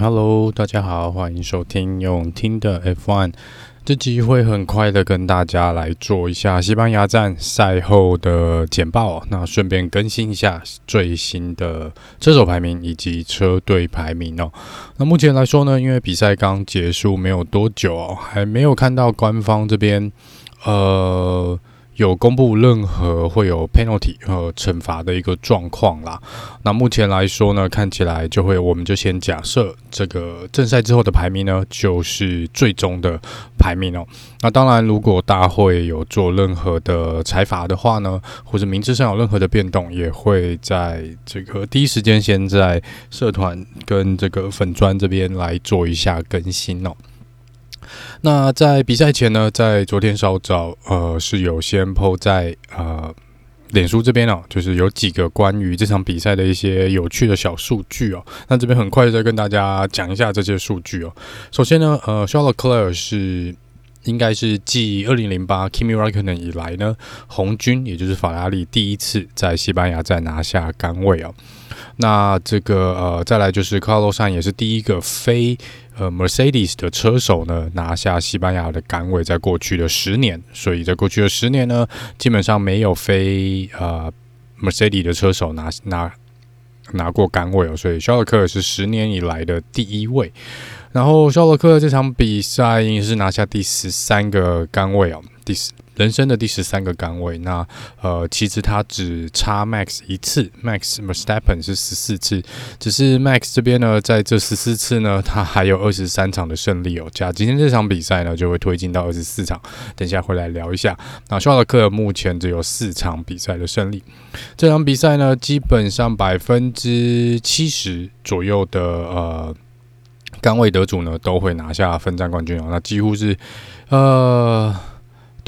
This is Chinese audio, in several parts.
Hello，大家好，欢迎收听用听的 F1。这集会很快的跟大家来做一下西班牙站赛后的简报，那顺便更新一下最新的车手排名以及车队排名哦。那目前来说呢，因为比赛刚结束没有多久哦，还没有看到官方这边呃。有公布任何会有 penalty 和惩罚的一个状况啦。那目前来说呢，看起来就会，我们就先假设这个正赛之后的排名呢，就是最终的排名哦。那当然，如果大会有做任何的裁罚的话呢，或者名字上有任何的变动，也会在这个第一时间先在社团跟这个粉砖这边来做一下更新哦。那在比赛前呢，在昨天稍早，呃，是有先抛在呃脸书这边哦，就是有几个关于这场比赛的一些有趣的小数据哦。那这边很快再跟大家讲一下这些数据哦。首先呢，呃，Charles Leclerc 是应该是继二零零八 Kimi Räikkönen 以来呢，红军也就是法拉利第一次在西班牙再拿下杆位哦。那这个呃，再来就是 carlosan 也是第一个非呃 Mercedes 的车手呢，拿下西班牙的杆位，在过去的十年，所以在过去的十年呢，基本上没有非呃 Mercedes 的车手拿拿拿过杆位哦，所以肖尔克是十年以来的第一位。然后肖尔克这场比赛已经是拿下第十三个杆位哦，第。人生的第十三个岗位，那呃，其实他只差 Max 一次，Max Verstappen 是十四次，只是 Max 这边呢，在这十四次呢，他还有二十三场的胜利哦。加今天这场比赛呢，就会推进到二十四场。等一下回来聊一下。那肖尔克目前只有四场比赛的胜利，这场比赛呢，基本上百分之七十左右的呃岗位得主呢，都会拿下分站冠军哦。那几乎是呃。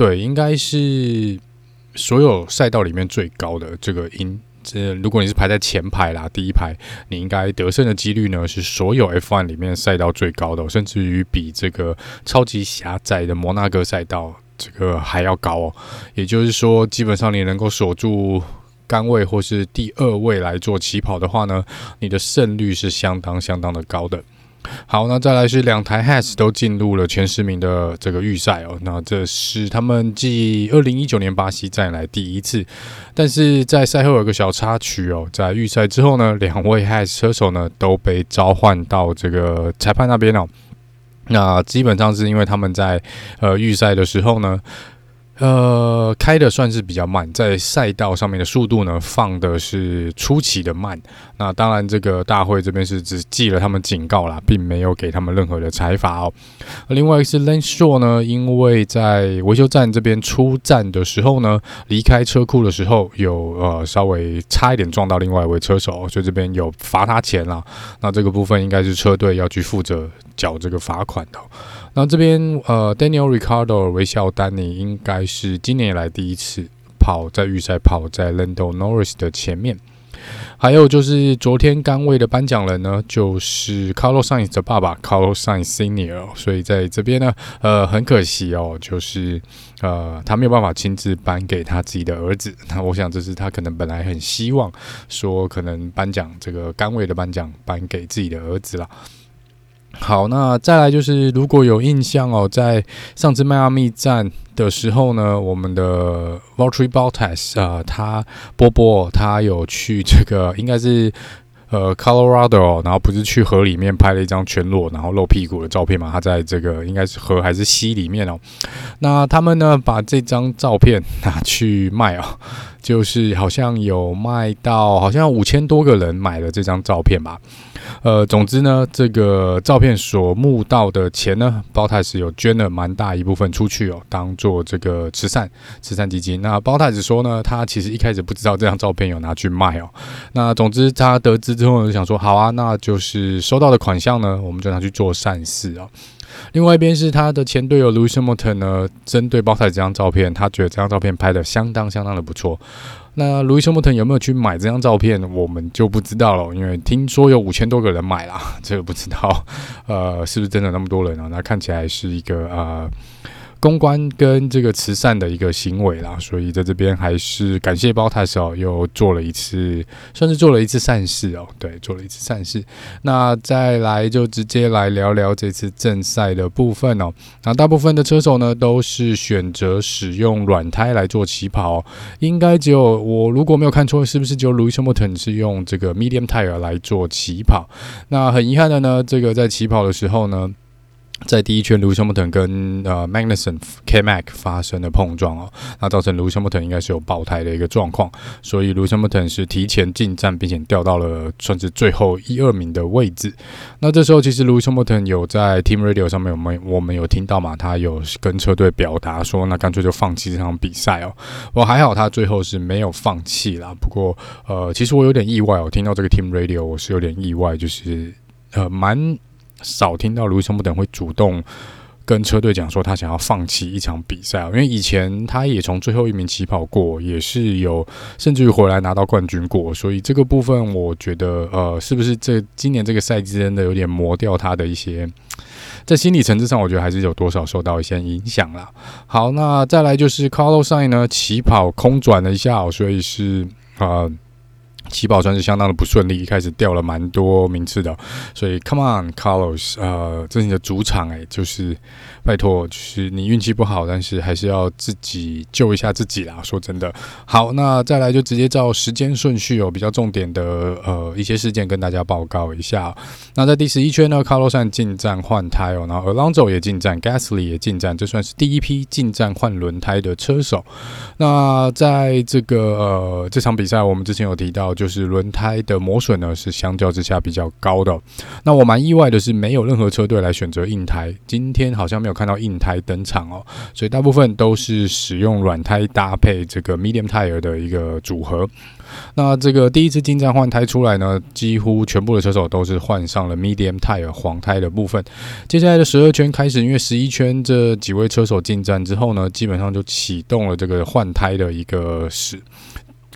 对，应该是所有赛道里面最高的这个音。这如果你是排在前排啦，第一排，你应该得胜的几率呢，是所有 F1 里面赛道最高的，甚至于比这个超级狭窄的摩纳哥赛道这个还要高哦。也就是说，基本上你能够锁住杆位或是第二位来做起跑的话呢，你的胜率是相当相当的高的。好，那再来是两台 Has 都进入了前十名的这个预赛哦。那这是他们继二零一九年巴西站来第一次，但是在赛后有个小插曲哦，在预赛之后呢，两位 Haas 车手呢都被召唤到这个裁判那边哦。那基本上是因为他们在呃预赛的时候呢。呃，开的算是比较慢，在赛道上面的速度呢，放的是出奇的慢。那当然，这个大会这边是只记了他们警告啦，并没有给他们任何的裁罚哦。另外一个是 Lance Stroll 呢，因为在维修站这边出站的时候呢，离开车库的时候有呃稍微差一点撞到另外一位车手，所以这边有罚他钱啦。那这个部分应该是车队要去负责缴这个罚款的。那这边呃，Daniel Ricardo 微笑丹尼应该是今年以来第一次跑在预赛跑在 Lando Norris 的前面。还有就是昨天杆位的颁奖人呢，就是 Carlos Sainz 的爸爸 Carlos Sainz Senior。所以在这边呢，呃，很可惜哦，就是呃，他没有办法亲自颁给他自己的儿子。那我想这是他可能本来很希望说，可能颁奖这个杆位的颁奖颁给自己的儿子了。好，那再来就是，如果有印象哦，在上次迈阿密站的时候呢，我们的 Valtteri Bottas 啊，他波波他有去这个应该是呃 Colorado，然后不是去河里面拍了一张全裸然后露屁股的照片嘛？他在这个应该是河还是溪里面哦？那他们呢，把这张照片拿去卖哦，就是好像有卖到好像五千多个人买了这张照片吧。呃，总之呢，这个照片所募到的钱呢，包太子有捐了蛮大一部分出去哦，当做这个慈善慈善基金。那包太子说呢，他其实一开始不知道这张照片有拿去卖哦。那总之他得知之后呢，就想说好啊，那就是收到的款项呢，我们就拿去做善事啊。另外一边是他的前队友卢西莫特呢，针对包太子这张照片，他觉得这张照片拍得相当相当的不错。那路易斯·莫腾有没有去买这张照片，我们就不知道了，因为听说有五千多个人买啦，这个不知道，呃，是不是真的那么多人啊？那看起来是一个呃公关跟这个慈善的一个行为啦，所以在这边还是感谢 Bottas 哦，又做了一次，算是做了一次善事哦，对，做了一次善事。那再来就直接来聊聊这次正赛的部分哦。那大部分的车手呢都是选择使用软胎来做起跑，应该只有我如果没有看错，是不是只有 Lewis Hamilton 是用这个 Medium Tire 来做起跑？那很遗憾的呢，这个在起跑的时候呢。在第一圈，Lewis Hamilton 跟呃 Magnussen K-Mac 发生了碰撞哦，那造成 Lewis Hamilton 应该是有爆胎的一个状况，所以 Lewis Hamilton 是提前进站，并且掉到了算是最后一二名的位置。那这时候其实 Lewis Hamilton 有在 Team Radio 上面，我们我们有听到嘛？他有跟车队表达说，那干脆就放弃这场比赛哦。我还好，他最后是没有放弃啦。不过呃，其实我有点意外哦，听到这个 Team Radio 我是有点意外，就是呃蛮。少听到卢易斯·汉密尔顿会主动跟车队讲说他想要放弃一场比赛，因为以前他也从最后一名起跑过，也是有甚至于回来拿到冠军过，所以这个部分我觉得，呃，是不是这今年这个赛季真的有点磨掉他的一些，在心理层次上，我觉得还是有多少受到一些影响啦。好，那再来就是 Carlos Sainz 呢，起跑空转了一下，所以是呃。起跑算是相当的不顺利，一开始掉了蛮多名次的，所以 Come on Carlos，呃，这是你的主场诶、就是拜托，就是你运气不好，但是还是要自己救一下自己啦。说真的，好，那再来就直接照时间顺序哦，比较重点的呃一些事件跟大家报告一下。那在第十一圈呢，Carlos 进站换胎哦，然后 Alonso 也进站，Gasly 也进站，这算是第一批进站换轮胎的车手。那在这个呃这场比赛，我们之前有提到。就是轮胎的磨损呢，是相较之下比较高的。那我蛮意外的是，没有任何车队来选择硬胎。今天好像没有看到硬胎登场哦，所以大部分都是使用软胎搭配这个 medium tire 的一个组合。那这个第一次进站换胎出来呢，几乎全部的车手都是换上了 medium tire 黄胎的部分。接下来的十二圈开始，因为十一圈这几位车手进站之后呢，基本上就启动了这个换胎的一个时。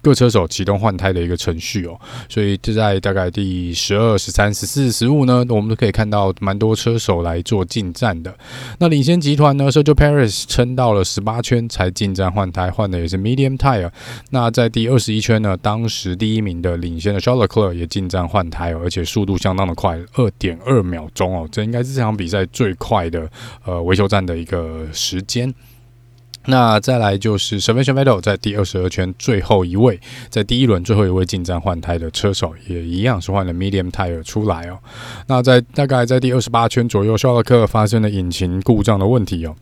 各车手启动换胎的一个程序哦，所以就在大概第十二、十三、十四、十五呢，我们都可以看到蛮多车手来做进站的。那领先集团呢，Sergio Paris 撑到了十八圈才进站换胎，换的也是 Medium Tire。那在第二十一圈呢，当时第一名的领先的 s h a r l e c l e r 也进站换胎哦，而且速度相当的快，二点二秒钟哦，这应该是这场比赛最快的呃维修站的一个时间。那再来就是 Sebastian Vettel 在第二十二圈最后一位，在第一轮最后一位进站换胎的车手，也一样是换了 Medium Tire 出来哦。那在大概在第二十八圈左右，肖勒克发生了引擎故障的问题哦。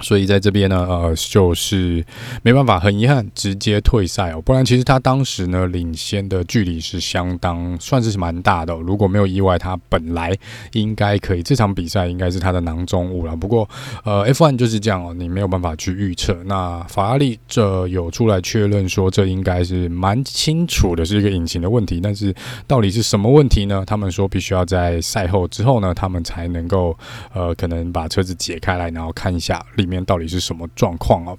所以在这边呢，呃，就是没办法，很遗憾，直接退赛哦。不然其实他当时呢，领先的距离是相当算是蛮大的。如果没有意外，他本来应该可以，这场比赛应该是他的囊中物了。不过，呃，F1 就是这样哦，你没有办法去预测。那法拉利这有出来确认说，这应该是蛮清楚的是一个引擎的问题。但是到底是什么问题呢？他们说必须要在赛后之后呢，他们才能够呃，可能把车子解开来，然后看一下里面到底是什么状况啊？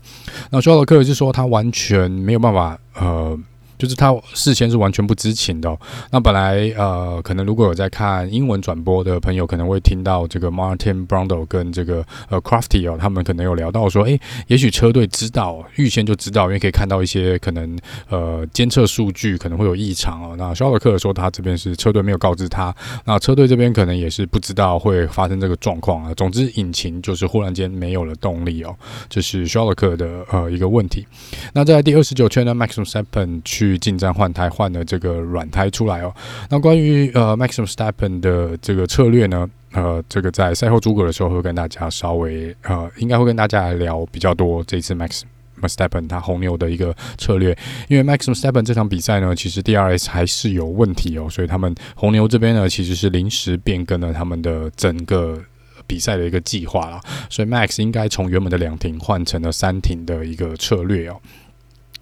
那肖尔克是说他完全没有办法呃。就是他事先是完全不知情的。那本来呃，可能如果有在看英文转播的朋友，可能会听到这个 Martin Brundle 跟这个呃 Crafty 哦，他们可能有聊到说，诶，也许车队知道，预先就知道，因为可以看到一些可能呃监测数据可能会有异常哦。那肖尔克说他这边是车队没有告知他，那车队这边可能也是不知道会发生这个状况啊。总之，引擎就是忽然间没有了动力哦，这是肖尔克的呃一个问题。那在第二十九圈呢，Max Verstappen 去。去进站换胎，换了这个软胎出来哦。那关于呃 Max Verstappen 的这个策略呢，呃，这个在赛后诸葛的时候会跟大家稍微呃，应该会跟大家来聊比较多这次 Max Verstappen 他红牛的一个策略。因为 Max Verstappen 这场比赛呢，其实 DRS 还是有问题哦，所以他们红牛这边呢，其实是临时变更了他们的整个比赛的一个计划啦。所以 Max 应该从原本的两停换成了三停的一个策略哦。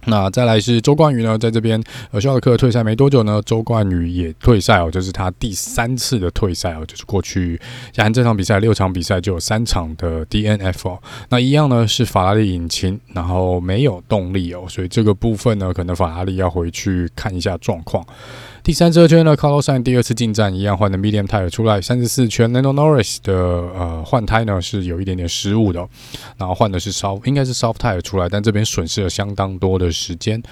那再来是周冠宇呢，在这边呃，肖尔克退赛没多久呢，周冠宇也退赛哦，这是他第三次的退赛哦，就是过去像这场比赛六场比赛就有三场的 DNF 哦，那一样呢是法拉利引擎，然后没有动力哦，所以这个部分呢，可能法拉利要回去看一下状况。第三十二圈呢，Carlos Sainz 第二次进站一样换的 Medium Tire 出来。三十四圈，Lando Norris 的呃换胎呢是有一点点失误的，然后换的是 Soft，应该是 Soft Tire 出来，但这边损失了相当多的时间。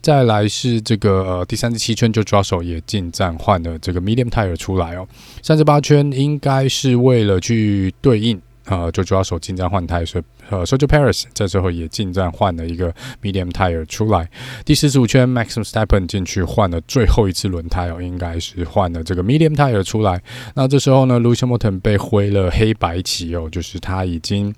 再来是这个呃第三十七圈就 George Russell 也进站换了这个 Medium Tire 出来哦。三十八圈应该是为了去对应。呃，就主要手进站换胎，所以呃，Sergio Perez 这时候也进站换了一个 medium tire 出来。第四十五圈，Max Verstappen 进去换了最后一次轮胎哦，应该是换了这个 medium tire 出来。那这时候呢，Lewis Hamilton 被挥了黑白旗哦，就是他已经。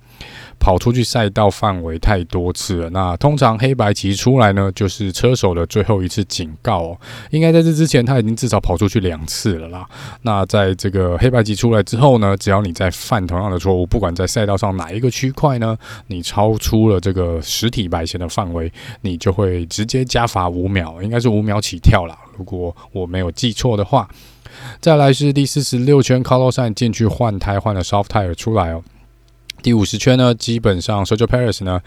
跑出去赛道范围太多次了。那通常黑白旗出来呢，就是车手的最后一次警告哦。应该在这之前，他已经至少跑出去两次了啦。那在这个黑白旗出来之后呢，只要你再犯同样的错误，不管在赛道上哪一个区块呢，你超出了这个实体白线的范围，你就会直接加罚五秒，应该是五秒起跳了。如果我没有记错的话。再来是第四十六圈，Carlos s a n 进去换胎，换了 Soft Tire 出来哦。第五十圈呢，基本上 Sergio Perez 呢，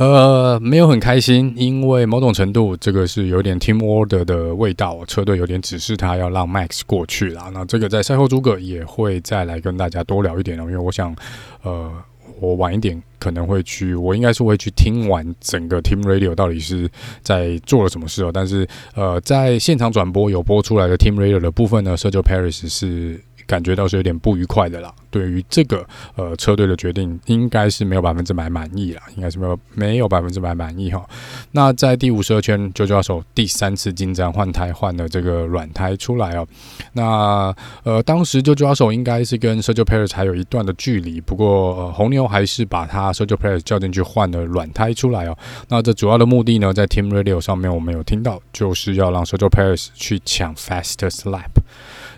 呃，没有很开心，因为某种程度这个是有点 team order 的味道，车队有点指示他要让 Max 过去啦。那这个在赛后诸葛也会再来跟大家多聊一点哦，因为我想，呃，我晚一点可能会去，我应该是会去听完整个 Team Radio 到底是在做了什么事哦。但是，呃，在现场转播有播出来的 Team Radio 的部分呢社交 Paris 是。感觉到是有点不愉快的啦。对于这个呃车队的决定，应该是没有百分之百满意啦，应该是没有没有百分之百满意哈。那在第五十二圈，就抓手第三次进站换胎，换了这个软胎出来哦。那呃当时就抓手应该是跟 Sergio Perez 还有一段的距离，不过、呃、红牛还是把他 Sergio Perez 叫进去换了软胎出来哦。那这主要的目的呢，在 Team Radio 上面我们有听到，就是要让 Sergio Perez 去抢 Fastest Lap。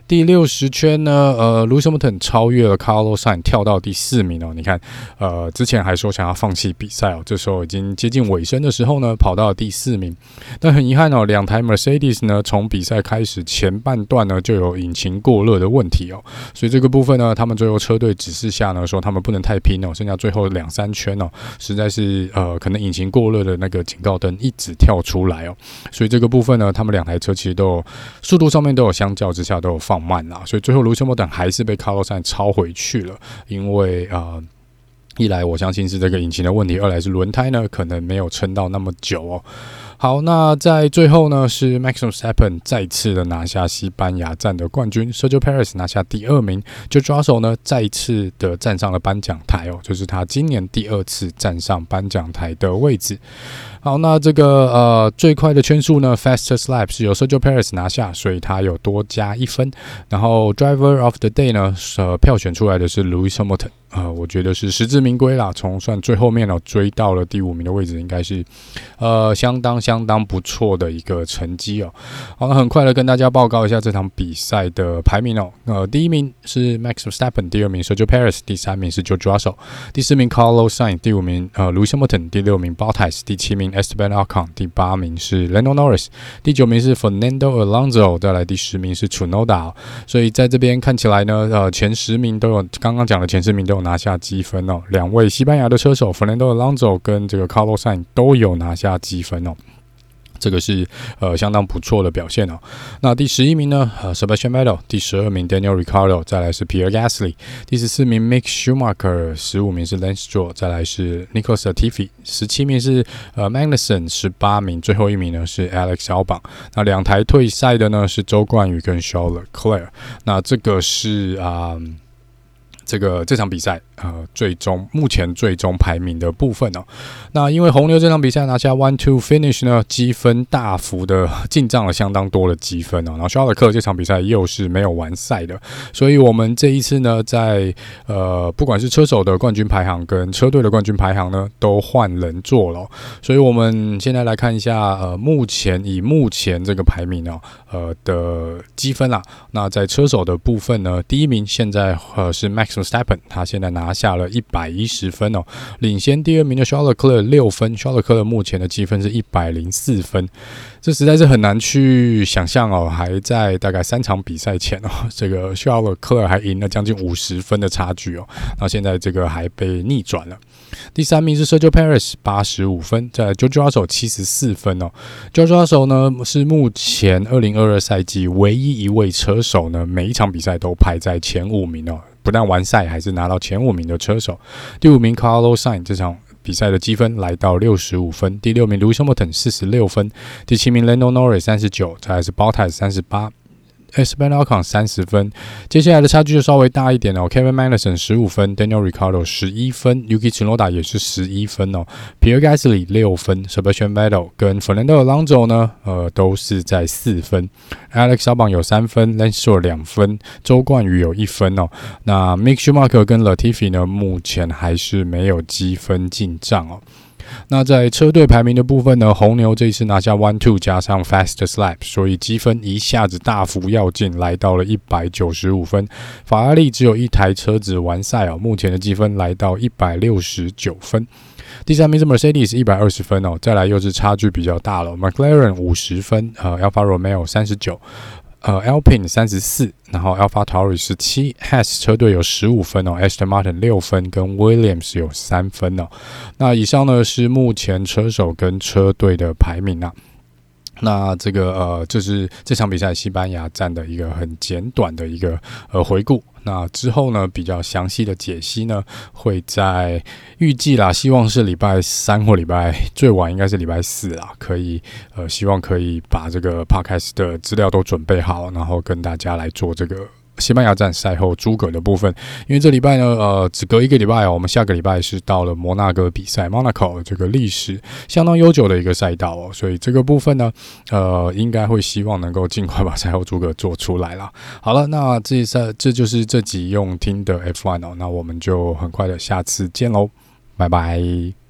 第六十圈呢，呃，Lewis Hamilton 超越了 Carlos s a n 跳到第四名哦。你看，呃，之前还说想要放弃比赛哦，这时候已经接近尾声的时候呢，跑到了第四名。但很遗憾哦，两台 Mercedes 呢，从比赛开始前半段呢，就有引擎过热的问题哦。所以这个部分呢，他们最后车队指示下呢，说他们不能太拼哦，剩下最后两三圈哦，实在是呃，可能引擎过热的那个警告灯一直跳出来哦。所以这个部分呢，他们两台车其实都有速度上面都有相较之下都有放。放慢了，所以最后卢森堡等还是被卡洛山超回去了。因为呃，一来我相信是这个引擎的问题，二来是轮胎呢可能没有撑到那么久哦。好，那在最后呢是 Max v e s t a p p e n 再次的拿下西班牙站的冠军，Sergio Paris 拿下第二名，就抓手呢再一次的站上了颁奖台哦，就是他今年第二次站上颁奖台的位置。好，那这个呃最快的圈数呢，Fastest Lap 是由 Sergio Paris 拿下，所以他有多加一分。然后 Driver of the Day 呢，呃票选出来的是 Louis Hamilton 呃我觉得是实至名归啦。从算最后面哦追到了第五名的位置，应该是呃相当相相当不错的一个成绩哦。好，那很快的跟大家报告一下这场比赛的排名哦。呃第一名是 Max Verstappen，第二名 Sergio Perez，第三名是 Joe Russell，第四名 Carlos Sainz，第五名呃 Lewis Hamilton，第六名 Bottas，第七名。Esteban Ocon，第八名是 Lando Norris，第九名是 Fernando Alonso，再来第十名是 Tsunoda。所以在这边看起来呢，呃，前十名都有刚刚讲的前十名都有拿下积分哦。两位西班牙的车手 Fernando Alonso 跟这个 Carlos Sainz 都有拿下积分哦。这个是呃相当不错的表现哦。那第十一名呢？呃，Sebastian Vettel，第十二名 Daniel r i c a r d o 再来是 Pierre Gasly，第十四名 Mick Schumacher，十五名是 Lance Stroll，再来是 Nico Sertifi；十七名是呃 Magnussen，十八名最后一名呢是 Alex Albon。那两台退赛的呢是周冠宇跟 Shawler Claire。那这个是啊。这个这场比赛，呃，最终目前最终排名的部分哦，那因为红牛这场比赛拿下 one two finish 呢，积分大幅的进账了相当多的积分哦。然后肖尔克这场比赛又是没有完赛的，所以我们这一次呢，在呃，不管是车手的冠军排行跟车队的冠军排行呢，都换人做了。所以我们现在来看一下，呃，目前以目前这个排名哦，呃的积分啦。那在车手的部分呢，第一名现在呃是 Max v e s t a p p e n 他现在拿下了一百一十分哦，领先第二名的 Charles Leclerc 六分，Charles Leclerc 目前的积分是一百零四分，这实在是很难去想象哦，还在大概三场比赛前哦，这个 Charles Leclerc 还赢了将近五十分的差距哦，那现在这个还被逆转了。第三名是 Sergio Perez 八十五分，在 JoJo 阿手七十四分哦。JoJo 阿手呢是目前二零二二赛季唯一一位车手呢，每一场比赛都排在前五名哦，不但完赛，还是拿到前五名的车手。第五名 Carlos Sainz 这场比赛的积分来到六十五分，第六名 Lewis Hamilton 四十六分，第七名 Lando Norris 三十九，再来是 Bottas 三十八。Esteban Ocon 三十分，接下来的差距就稍微大一点哦。Kevin Magnussen 十五分，Daniel Ricardo 十一分，Yuki Tsunoda 也是十一分哦。Pierre Gasly 六分，Sebastian Vettel 跟 Fernando Alonso 呢，呃，都是在四分。Alex Albon 有三分，Lance Stroll 两分，周冠宇有一分哦。那 Mick Schumacher 跟 Latifi 呢，目前还是没有积分进账哦。那在车队排名的部分呢，红牛这一次拿下 One Two 加上 Fast Slap，所以积分一下子大幅跃进，来到了一百九十五分。法拉利只有一台车子完赛哦，目前的积分来到一百六十九分。第三名是 Mercedes 一百二十分哦，再来又是差距比较大了，McLaren 五十分，呃，Alfa Romeo 三十九。呃，Alpine 三十四，然后 AlphaTauri 十七，Has 车队有十五分哦，Aston Martin 六分，跟 Williams 有三分哦。那以上呢是目前车手跟车队的排名啊。那这个呃，就是这场比赛西班牙站的一个很简短的一个呃回顾。那之后呢，比较详细的解析呢，会在预计啦，希望是礼拜三或礼拜最晚应该是礼拜四啦，可以呃，希望可以把这个 Podcast 的资料都准备好，然后跟大家来做这个。西班牙站赛后诸葛的部分，因为这礼拜呢，呃，只隔一个礼拜哦，我们下个礼拜是到了摩纳哥比赛，Monaco 这个历史相当悠久的一个赛道哦，所以这个部分呢，呃，应该会希望能够尽快把赛后诸葛做出来啦。好了，那这赛这就是这集用听的 F1 哦，那我们就很快的下次见喽，拜拜。